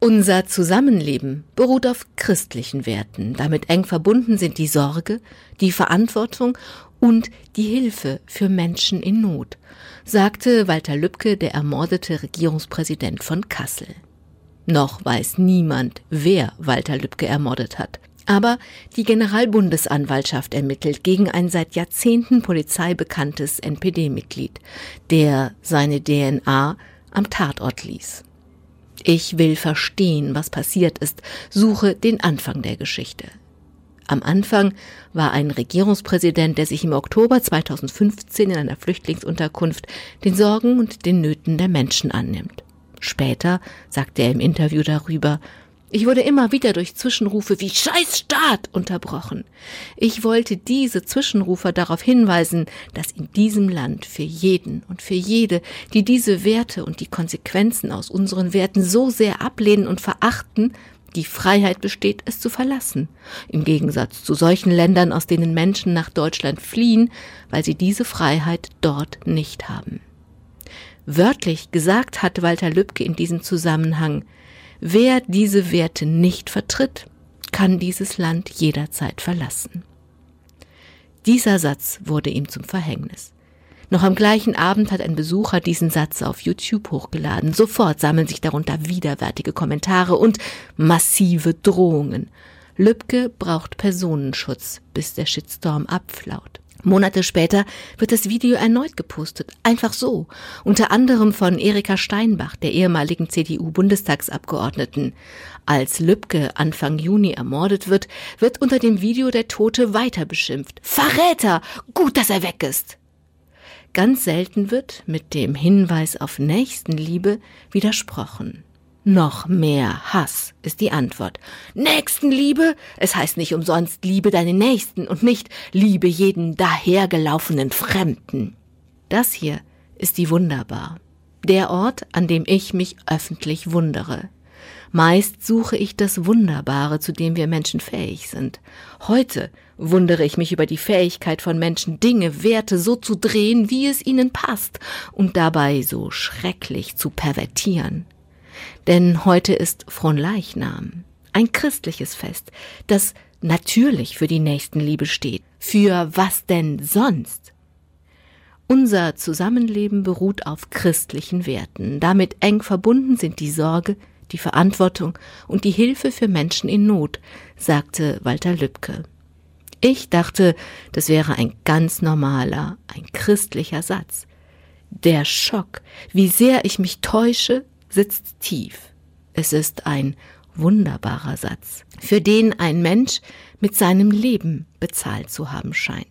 Unser Zusammenleben beruht auf christlichen Werten. Damit eng verbunden sind die Sorge, die Verantwortung und die Hilfe für Menschen in Not, sagte Walter Lübcke, der ermordete Regierungspräsident von Kassel. Noch weiß niemand, wer Walter Lübcke ermordet hat. Aber die Generalbundesanwaltschaft ermittelt gegen ein seit Jahrzehnten Polizei bekanntes NPD-Mitglied, der seine DNA am Tatort ließ. Ich will verstehen, was passiert ist, suche den Anfang der Geschichte. Am Anfang war ein Regierungspräsident, der sich im Oktober 2015 in einer Flüchtlingsunterkunft den Sorgen und den Nöten der Menschen annimmt. Später sagte er im Interview darüber, ich wurde immer wieder durch Zwischenrufe wie Scheiß Staat unterbrochen. Ich wollte diese Zwischenrufer darauf hinweisen, dass in diesem Land für jeden und für jede, die diese Werte und die Konsequenzen aus unseren Werten so sehr ablehnen und verachten, die Freiheit besteht, es zu verlassen. Im Gegensatz zu solchen Ländern, aus denen Menschen nach Deutschland fliehen, weil sie diese Freiheit dort nicht haben. Wörtlich gesagt hat Walter Lübcke in diesem Zusammenhang, Wer diese Werte nicht vertritt, kann dieses Land jederzeit verlassen. Dieser Satz wurde ihm zum Verhängnis. Noch am gleichen Abend hat ein Besucher diesen Satz auf YouTube hochgeladen. Sofort sammeln sich darunter widerwärtige Kommentare und massive Drohungen. Lübcke braucht Personenschutz, bis der Shitstorm abflaut. Monate später wird das Video erneut gepostet, einfach so, unter anderem von Erika Steinbach, der ehemaligen CDU-Bundestagsabgeordneten. Als Lübcke Anfang Juni ermordet wird, wird unter dem Video der Tote weiter beschimpft. Verräter! Gut, dass er weg ist! Ganz selten wird mit dem Hinweis auf Nächstenliebe widersprochen. Noch mehr Hass ist die Antwort. Nächstenliebe? Es heißt nicht umsonst, liebe deine Nächsten und nicht liebe jeden dahergelaufenen Fremden. Das hier ist die Wunderbar. Der Ort, an dem ich mich öffentlich wundere. Meist suche ich das Wunderbare, zu dem wir Menschen fähig sind. Heute wundere ich mich über die Fähigkeit von Menschen, Dinge, Werte so zu drehen, wie es ihnen passt, und dabei so schrecklich zu pervertieren. Denn heute ist Fronleichnam, ein christliches Fest, das natürlich für die Nächstenliebe steht. Für was denn sonst? Unser Zusammenleben beruht auf christlichen Werten. Damit eng verbunden sind die Sorge, die Verantwortung und die Hilfe für Menschen in Not, sagte Walter Lübcke. Ich dachte, das wäre ein ganz normaler, ein christlicher Satz. Der Schock, wie sehr ich mich täusche, sitzt tief. Es ist ein wunderbarer Satz, für den ein Mensch mit seinem Leben bezahlt zu haben scheint.